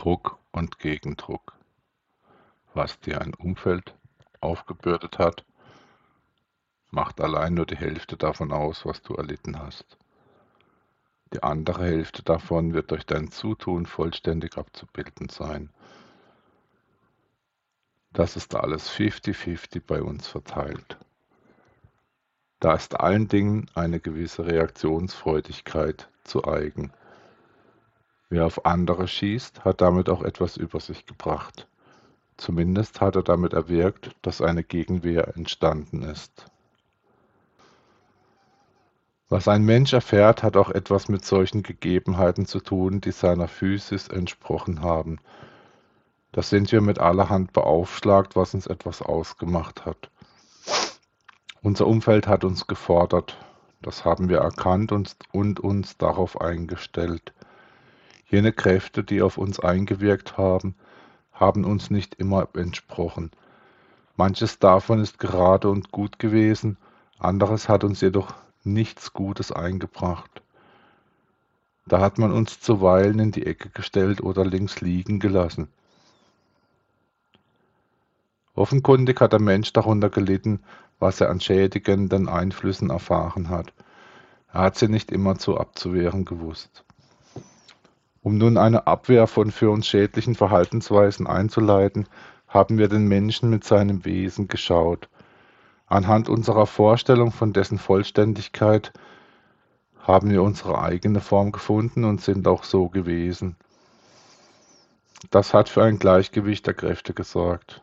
Druck und Gegendruck. Was dir ein Umfeld aufgebürdet hat, macht allein nur die Hälfte davon aus, was du erlitten hast. Die andere Hälfte davon wird durch dein Zutun vollständig abzubilden sein. Das ist alles 50-50 bei uns verteilt. Da ist allen Dingen eine gewisse Reaktionsfreudigkeit zu eigen. Wer auf andere schießt, hat damit auch etwas über sich gebracht. Zumindest hat er damit erwirkt, dass eine Gegenwehr entstanden ist. Was ein Mensch erfährt, hat auch etwas mit solchen Gegebenheiten zu tun, die seiner Physis entsprochen haben. Da sind wir mit allerhand beaufschlagt, was uns etwas ausgemacht hat. Unser Umfeld hat uns gefordert, das haben wir erkannt und, und uns darauf eingestellt. Jene Kräfte, die auf uns eingewirkt haben, haben uns nicht immer entsprochen. Manches davon ist gerade und gut gewesen, anderes hat uns jedoch nichts Gutes eingebracht. Da hat man uns zuweilen in die Ecke gestellt oder links liegen gelassen. Offenkundig hat der Mensch darunter gelitten, was er an schädigenden Einflüssen erfahren hat. Er hat sie nicht immer zu abzuwehren gewusst. Um nun eine Abwehr von für uns schädlichen Verhaltensweisen einzuleiten, haben wir den Menschen mit seinem Wesen geschaut – Anhand unserer Vorstellung von dessen Vollständigkeit haben wir unsere eigene Form gefunden und sind auch so gewesen. Das hat für ein Gleichgewicht der Kräfte gesorgt.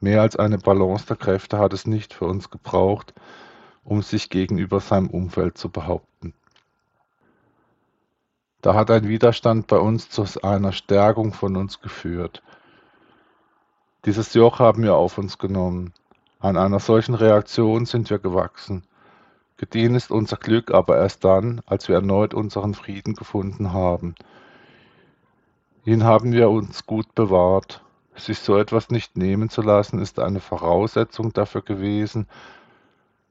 Mehr als eine Balance der Kräfte hat es nicht für uns gebraucht, um sich gegenüber seinem Umfeld zu behaupten. Da hat ein Widerstand bei uns zu einer Stärkung von uns geführt. Dieses Joch haben wir auf uns genommen. An einer solchen Reaktion sind wir gewachsen. Gediehen ist unser Glück aber erst dann, als wir erneut unseren Frieden gefunden haben. Ihn haben wir uns gut bewahrt. Sich so etwas nicht nehmen zu lassen, ist eine Voraussetzung dafür gewesen,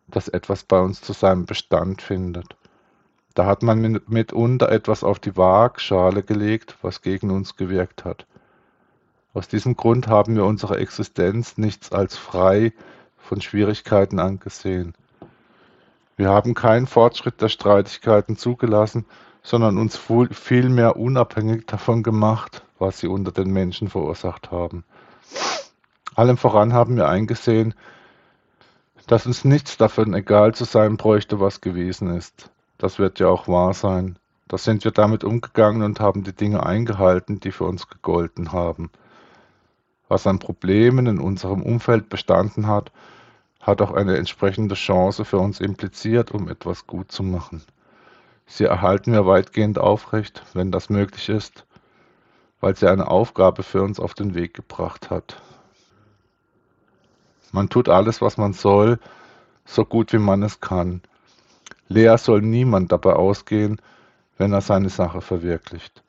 dass etwas bei uns zu seinem Bestand findet. Da hat man mitunter etwas auf die Waagschale gelegt, was gegen uns gewirkt hat. Aus diesem Grund haben wir unsere Existenz nichts als frei, von Schwierigkeiten angesehen. Wir haben keinen Fortschritt der Streitigkeiten zugelassen, sondern uns vielmehr unabhängig davon gemacht, was sie unter den Menschen verursacht haben. Allem voran haben wir eingesehen, dass uns nichts davon egal zu sein bräuchte, was gewesen ist. Das wird ja auch wahr sein. Da sind wir damit umgegangen und haben die Dinge eingehalten, die für uns gegolten haben. Was an Problemen in unserem Umfeld bestanden hat, hat auch eine entsprechende Chance für uns impliziert, um etwas gut zu machen. Sie erhalten wir weitgehend aufrecht, wenn das möglich ist, weil sie eine Aufgabe für uns auf den Weg gebracht hat. Man tut alles, was man soll, so gut wie man es kann. Leer soll niemand dabei ausgehen, wenn er seine Sache verwirklicht.